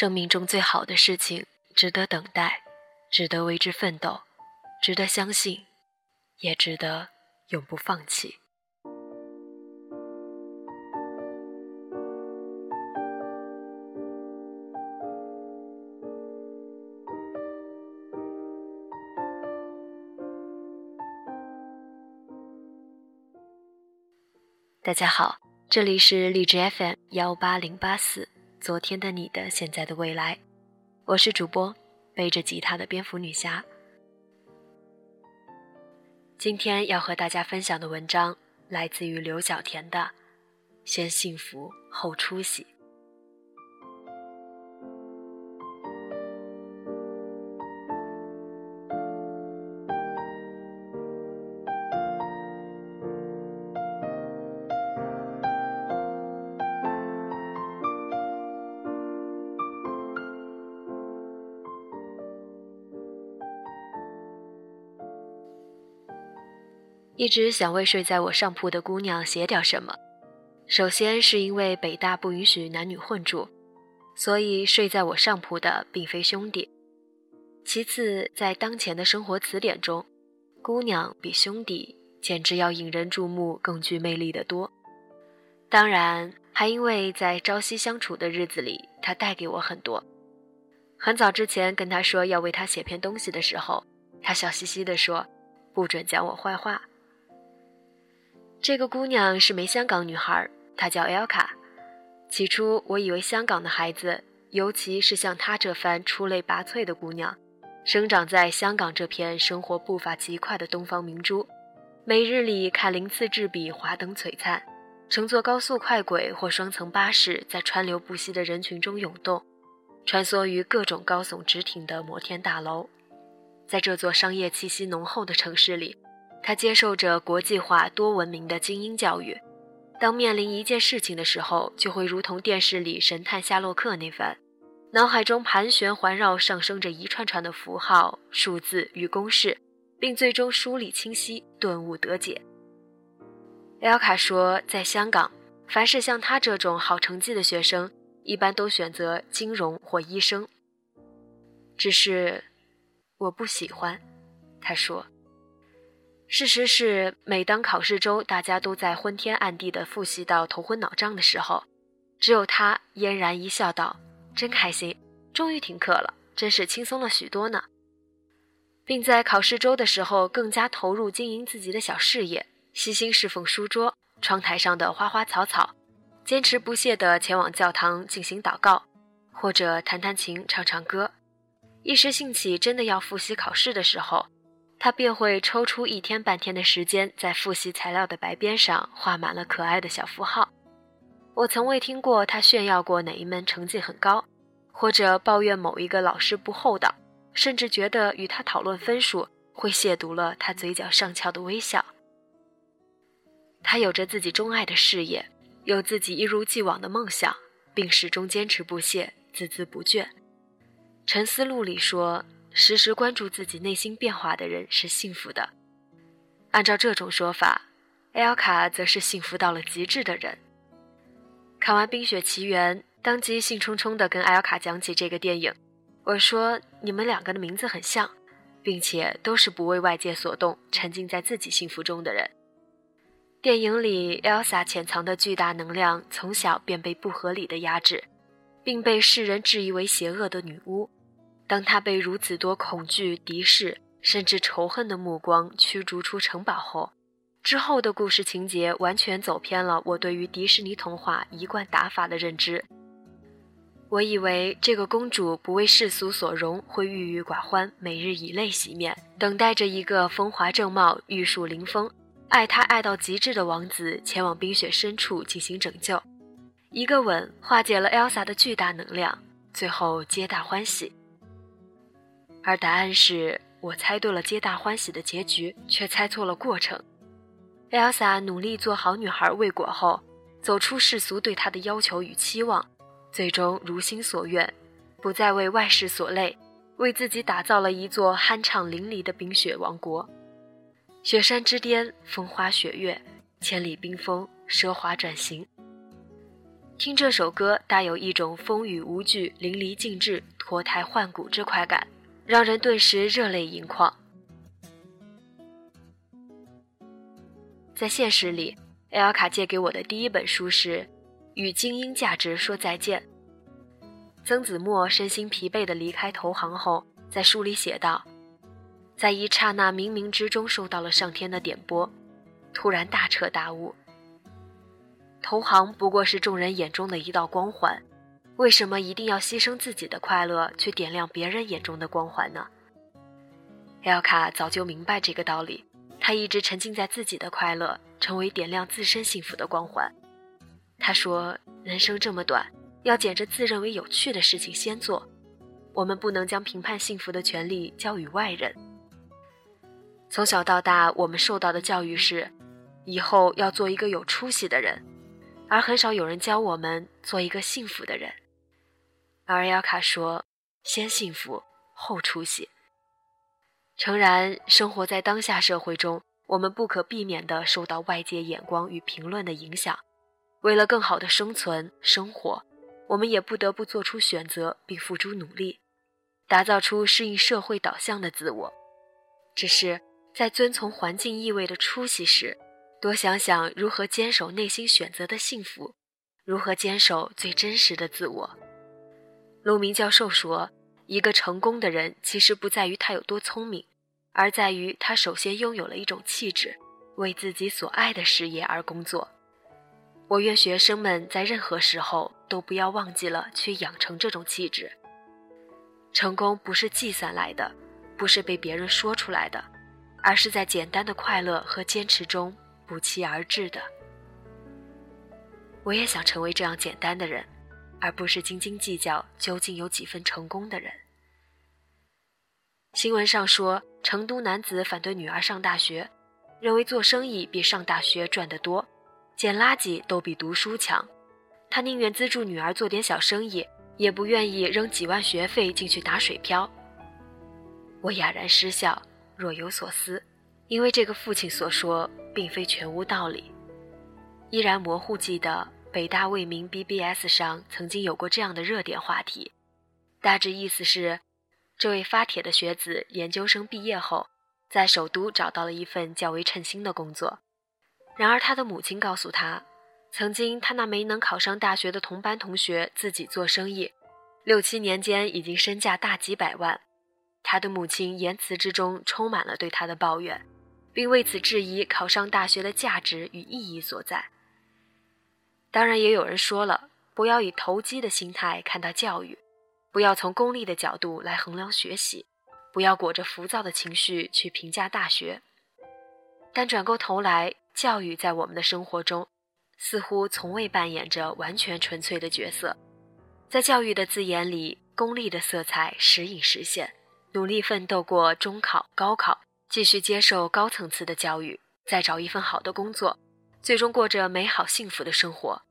生命中最好的事情，值得等待，值得为之奋斗，值得相信，也值得永不放弃。大家好，这里是荔枝 FM 幺八零八四。昨天的你的，现在的未来，我是主播背着吉他的蝙蝠女侠。今天要和大家分享的文章来自于刘小田的《先幸福后出息》。一直想为睡在我上铺的姑娘写点什么。首先是因为北大不允许男女混住，所以睡在我上铺的并非兄弟。其次，在当前的生活词典中，姑娘比兄弟简直要引人注目、更具魅力的多。当然，还因为在朝夕相处的日子里，她带给我很多。很早之前跟她说要为她写篇东西的时候，她笑嘻嘻地说：“不准讲我坏话。”这个姑娘是枚香港女孩，她叫 L 卡。起初我以为香港的孩子，尤其是像她这番出类拔萃的姑娘，生长在香港这片生活步伐极快的东方明珠，每日里看鳞次栉比、华灯璀璨，乘坐高速快轨或双层巴士，在川流不息的人群中涌动，穿梭于各种高耸直挺的摩天大楼，在这座商业气息浓厚的城市里。他接受着国际化多文明的精英教育，当面临一件事情的时候，就会如同电视里神探夏洛克那般，脑海中盘旋环绕上升着一串串的符号、数字与公式，并最终梳理清晰，顿悟得解。L 卡说，在香港，凡是像他这种好成绩的学生，一般都选择金融或医生。只是，我不喜欢，他说。事实是，每当考试周大家都在昏天暗地的复习到头昏脑胀的时候，只有他嫣然一笑，道：“真开心，终于停课了，真是轻松了许多呢。”并在考试周的时候更加投入经营自己的小事业，悉心侍奉书桌、窗台上的花花草草，坚持不懈地前往教堂进行祷告，或者弹弹琴、唱唱歌。一时兴起，真的要复习考试的时候。他便会抽出一天半天的时间，在复习材料的白边上画满了可爱的小符号。我从未听过他炫耀过哪一门成绩很高，或者抱怨某一个老师不厚道，甚至觉得与他讨论分数会亵渎了他嘴角上翘的微笑。他有着自己钟爱的事业，有自己一如既往的梦想，并始终坚持不懈、孜孜不倦。《沉思录》里说。时时关注自己内心变化的人是幸福的。按照这种说法，艾尔卡则是幸福到了极致的人。看完《冰雪奇缘》，当即兴冲冲地跟艾尔卡讲起这个电影。我说：“你们两个的名字很像，并且都是不为外界所动、沉浸在自己幸福中的人。”电影里，Elsa 潜藏的巨大能量从小便被不合理的压制，并被世人质疑为邪恶的女巫。当他被如此多恐惧、敌视甚至仇恨的目光驱逐出城堡后，之后的故事情节完全走偏了我对于迪士尼童话一贯打法的认知。我以为这个公主不为世俗所容，会郁郁寡欢，每日以泪洗面，等待着一个风华正茂、玉树临风、爱她爱到极致的王子前往冰雪深处进行拯救，一个吻化解了 Elsa 的巨大能量，最后皆大欢喜。而答案是我猜对了，皆大欢喜的结局，却猜错了过程。Elsa 努力做好女孩未果后，走出世俗对她的要求与期望，最终如心所愿，不再为外事所累，为自己打造了一座酣畅淋漓的冰雪王国。雪山之巅，风花雪月，千里冰封，奢华转型。听这首歌，大有一种风雨无惧、淋漓尽致、脱胎换骨之快感，让人顿时热泪盈眶。在现实里，艾尔卡借给我的第一本书是《与精英价值说再见》。曾子墨身心疲惫地离开投行后，在书里写道：“在一刹那冥冥之中，受到了上天的点拨，突然大彻大悟。”投行不过是众人眼中的一道光环，为什么一定要牺牲自己的快乐去点亮别人眼中的光环呢？艾卡早就明白这个道理，他一直沉浸在自己的快乐，成为点亮自身幸福的光环。他说：“人生这么短，要捡着自认为有趣的事情先做。我们不能将评判幸福的权利交予外人。”从小到大，我们受到的教育是：以后要做一个有出息的人。而很少有人教我们做一个幸福的人。而亚卡说：“先幸福后出息。”诚然，生活在当下社会中，我们不可避免地受到外界眼光与评论的影响。为了更好的生存生活，我们也不得不做出选择并付出努力，打造出适应社会导向的自我。只是在遵从环境意味的出息时。多想想如何坚守内心选择的幸福，如何坚守最真实的自我。陆明教授说：“一个成功的人，其实不在于他有多聪明，而在于他首先拥有了一种气质，为自己所爱的事业而工作。”我愿学生们在任何时候都不要忘记了去养成这种气质。成功不是计算来的，不是被别人说出来的，而是在简单的快乐和坚持中。不期而至的，我也想成为这样简单的人，而不是斤斤计较究竟有几分成功的人。新闻上说，成都男子反对女儿上大学，认为做生意比上大学赚得多，捡垃圾都比读书强。他宁愿资助女儿做点小生意，也不愿意扔几万学费进去打水漂。我哑然失笑，若有所思。因为这个父亲所说并非全无道理，依然模糊记得北大未名 BBS 上曾经有过这样的热点话题，大致意思是，这位发帖的学子研究生毕业后，在首都找到了一份较为称心的工作，然而他的母亲告诉他，曾经他那没能考上大学的同班同学自己做生意，六七年间已经身价大几百万，他的母亲言辞之中充满了对他的抱怨。并为此质疑考上大学的价值与意义所在。当然，也有人说了，不要以投机的心态看待教育，不要从功利的角度来衡量学习，不要裹着浮躁的情绪去评价大学。但转过头来，教育在我们的生活中，似乎从未扮演着完全纯粹的角色。在教育的字眼里，功利的色彩时隐时现。努力奋斗过中考、高考。继续接受高层次的教育，再找一份好的工作，最终过着美好幸福的生活。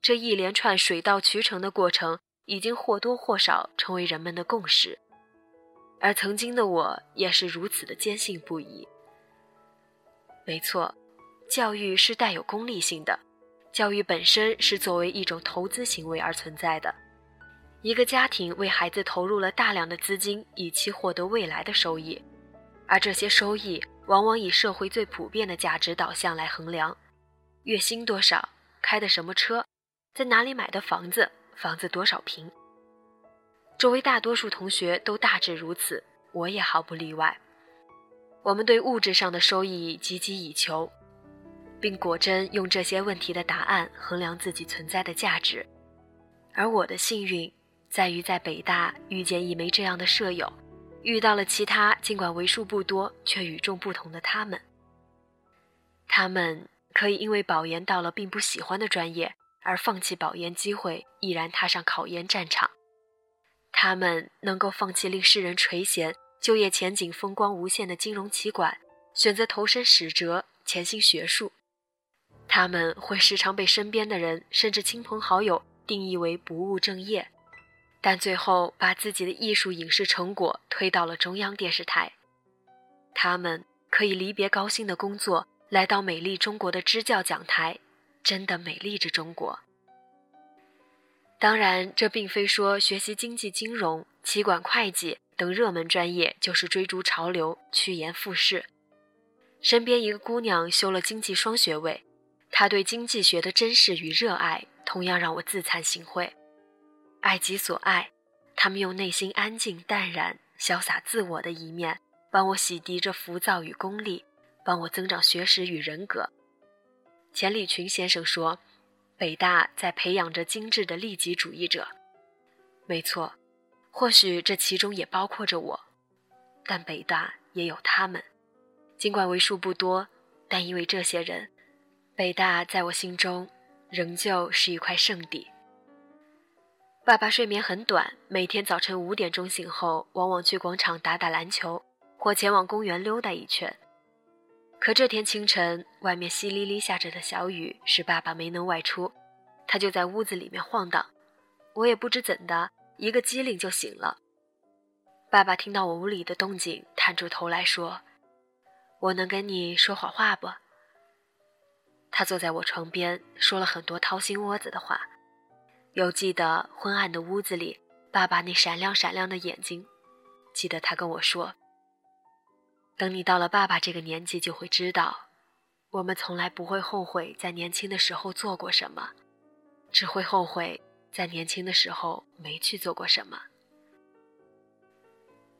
这一连串水到渠成的过程，已经或多或少成为人们的共识。而曾经的我也是如此的坚信不疑。没错，教育是带有功利性的，教育本身是作为一种投资行为而存在的。一个家庭为孩子投入了大量的资金，以期获得未来的收益。而这些收益往往以社会最普遍的价值导向来衡量：月薪多少，开的什么车，在哪里买的房子，房子多少平。周围大多数同学都大致如此，我也毫不例外。我们对物质上的收益汲汲以求，并果真用这些问题的答案衡量自己存在的价值。而我的幸运，在于在北大遇见一枚这样的舍友。遇到了其他尽管为数不多却与众不同的他们，他们可以因为保研到了并不喜欢的专业而放弃保研机会，毅然踏上考研战场；他们能够放弃令世人垂涎、就业前景风光无限的金融企管，选择投身史哲、潜心学术；他们会时常被身边的人甚至亲朋好友定义为不务正业。但最后把自己的艺术影视成果推到了中央电视台，他们可以离别高薪的工作，来到美丽中国的支教讲台，真的美丽着中国。当然，这并非说学习经济、金融、企管、会计等热门专业就是追逐潮流、趋炎附势。身边一个姑娘修了经济双学位，她对经济学的珍视与热爱，同样让我自惭形秽。爱己所爱，他们用内心安静、淡然、潇洒自我的一面，帮我洗涤着浮躁与功利，帮我增长学识与人格。钱理群先生说。北大在培养着精致的利己主义者，没错，或许这其中也包括着我，但北大也有他们，尽管为数不多，但因为这些人，北大在我心中仍旧是一块圣地。爸爸睡眠很短，每天早晨五点钟醒后，往往去广场打打篮球，或前往公园溜达一圈。可这天清晨，外面淅沥沥下着的小雨，使爸爸没能外出，他就在屋子里面晃荡。我也不知怎的，一个机灵就醒了。爸爸听到我屋里的动静，探出头来说：“我能跟你说会话不？”他坐在我床边，说了很多掏心窝子的话。犹记得昏暗的屋子里，爸爸那闪亮闪亮的眼睛。记得他跟我说。等你到了爸爸这个年纪，就会知道，我们从来不会后悔在年轻的时候做过什么，只会后悔在年轻的时候没去做过什么。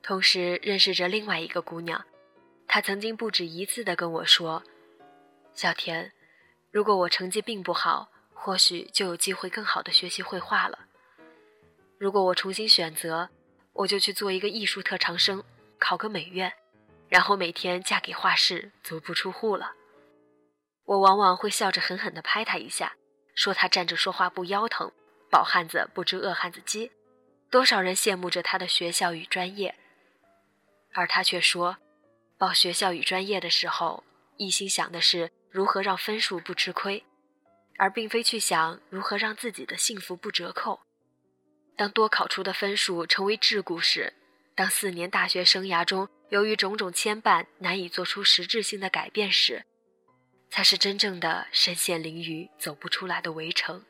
同时认识着另外一个姑娘，她曾经不止一次的跟我说：“小田，如果我成绩并不好，或许就有机会更好的学习绘画了。如果我重新选择，我就去做一个艺术特长生，考个美院。”然后每天嫁给画室，足不出户了。我往往会笑着狠狠地拍他一下，说他站着说话不腰疼，饱汉子不知饿汉子饥。多少人羡慕着他的学校与专业，而他却说，报学校与专业的时候，一心想的是如何让分数不吃亏，而并非去想如何让自己的幸福不折扣。当多考出的分数成为桎梏时，当四年大学生涯中，由于种种牵绊，难以做出实质性的改变时，才是真正的身陷囹圄、走不出来的围城。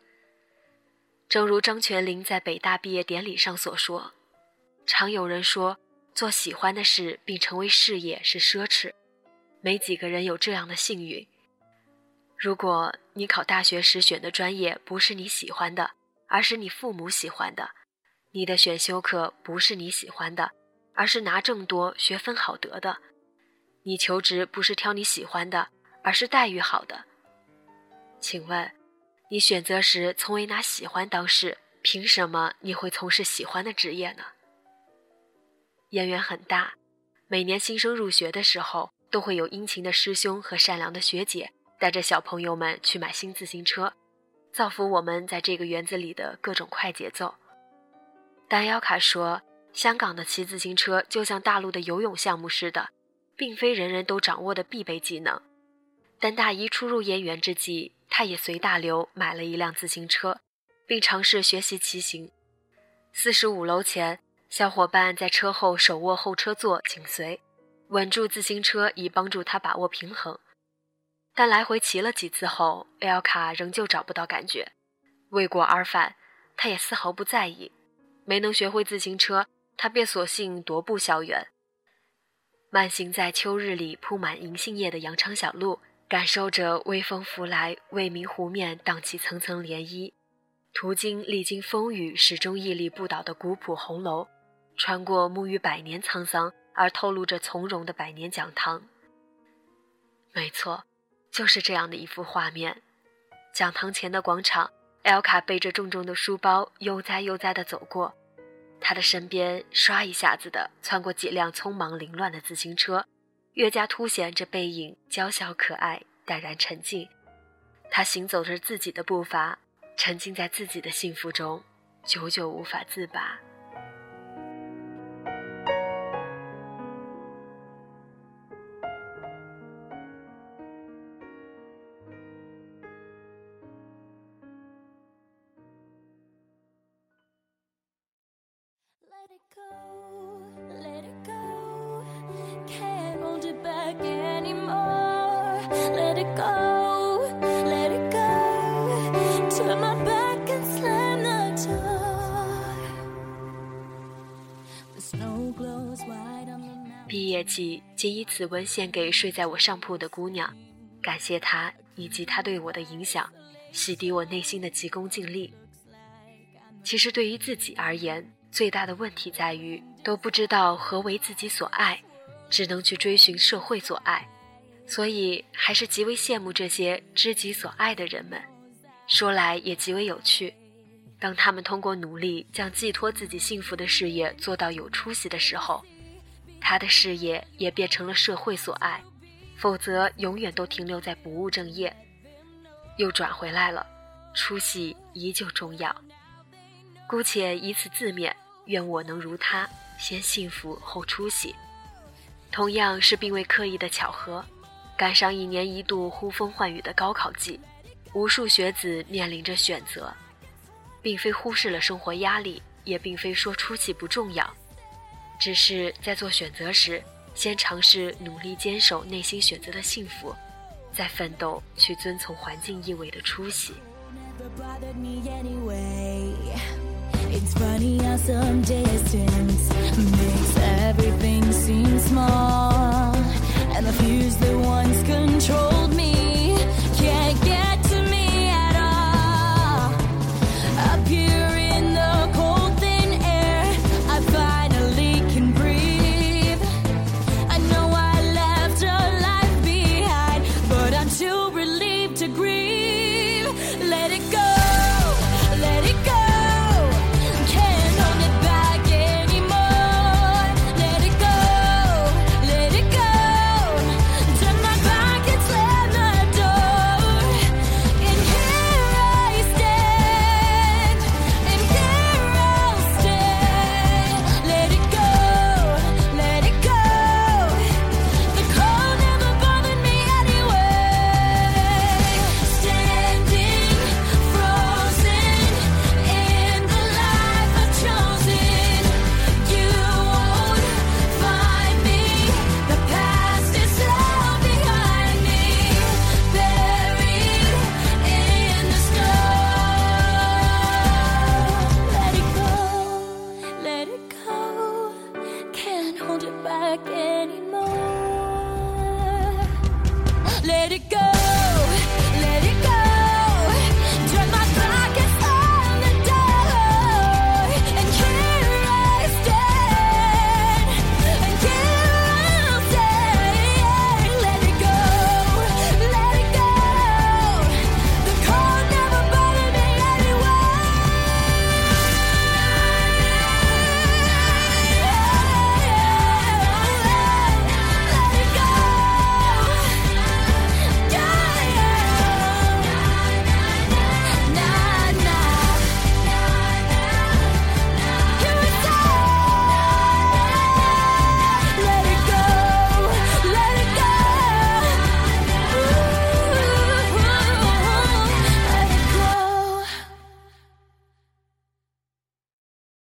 正如张泉灵在北大毕业典礼上所说：“常有人说，做喜欢的事并成为事业是奢侈，没几个人有这样的幸运。如果你考大学时选的专业不是你喜欢的，而是你父母喜欢的；你的选修课不是你喜欢的。”而是拿证多、学分好得的。你求职不是挑你喜欢的，而是待遇好的。请问，你选择时从未拿喜欢当事，凭什么你会从事喜欢的职业呢？燕园很大，每年新生入学的时候，都会有殷勤的师兄和善良的学姐带着小朋友们去买新自行车，造福我们在这个园子里的各种快节奏。丹瑶卡说。香港的骑自行车就像大陆的游泳项目似的，并非人人都掌握的必备技能。但大一初入燕园之际，他也随大流买了一辆自行车，并尝试学习骑行。四十五楼前，小伙伴在车后手握后车座紧随，稳住自行车以帮助他把握平衡。但来回骑了几次后，L 卡仍旧找不到感觉，为过而返，他也丝毫不在意，没能学会自行车。他便索性踱步校园，慢行在秋日里铺满银杏叶的羊肠小路，感受着微风拂来，未名湖面荡起层层涟漪。途经历经风雨始终屹立不倒的古朴红楼，穿过沐浴百年沧桑而透露着从容的百年讲堂。没错，就是这样的一幅画面。讲堂前的广场，艾卡背着重重的书包，悠哉悠哉地走过。他的身边唰一下子的窜过几辆匆忙凌乱的自行车，越加凸显这背影娇小可爱、淡然沉静。他行走着自己的步伐，沉浸在自己的幸福中，久久无法自拔。毕业季，仅以此文献给睡在我上铺的姑娘，感谢她以及她对我的影响，洗涤我内心的急功近利。其实对于自己而言，最大的问题在于都不知道何为自己所爱，只能去追寻社会所爱，所以还是极为羡慕这些知己所爱的人们。说来也极为有趣，当他们通过努力将寄托自己幸福的事业做到有出息的时候。他的事业也变成了社会所爱，否则永远都停留在不务正业。又转回来了，出息依旧重要。姑且以此自勉，愿我能如他，先幸福后出息。同样是并未刻意的巧合，赶上一年一度呼风唤雨的高考季，无数学子面临着选择，并非忽视了生活压力，也并非说出息不重要。只是在做选择时，先尝试努力坚守内心选择的幸福，再奋斗去遵从环境意味的出息。Let it go, let it go.